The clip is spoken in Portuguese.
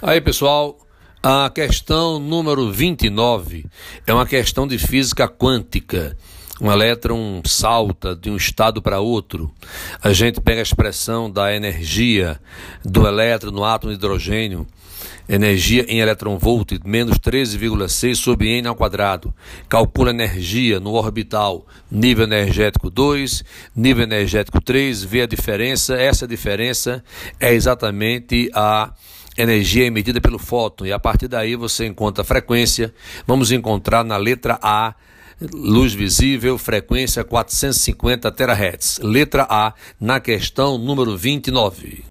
Aí, pessoal, a questão número 29 é uma questão de física quântica. Um elétron salta de um estado para outro. A gente pega a expressão da energia do elétron no átomo de hidrogênio, energia em eletronvolt, menos 13,6 sobre n ao quadrado. Calcula energia no orbital, nível energético 2, nível energético 3, vê a diferença. Essa diferença é exatamente a energia emitida pelo fóton e a partir daí você encontra a frequência. Vamos encontrar na letra A luz visível, frequência 450 terahertz. Letra A, na questão número 29.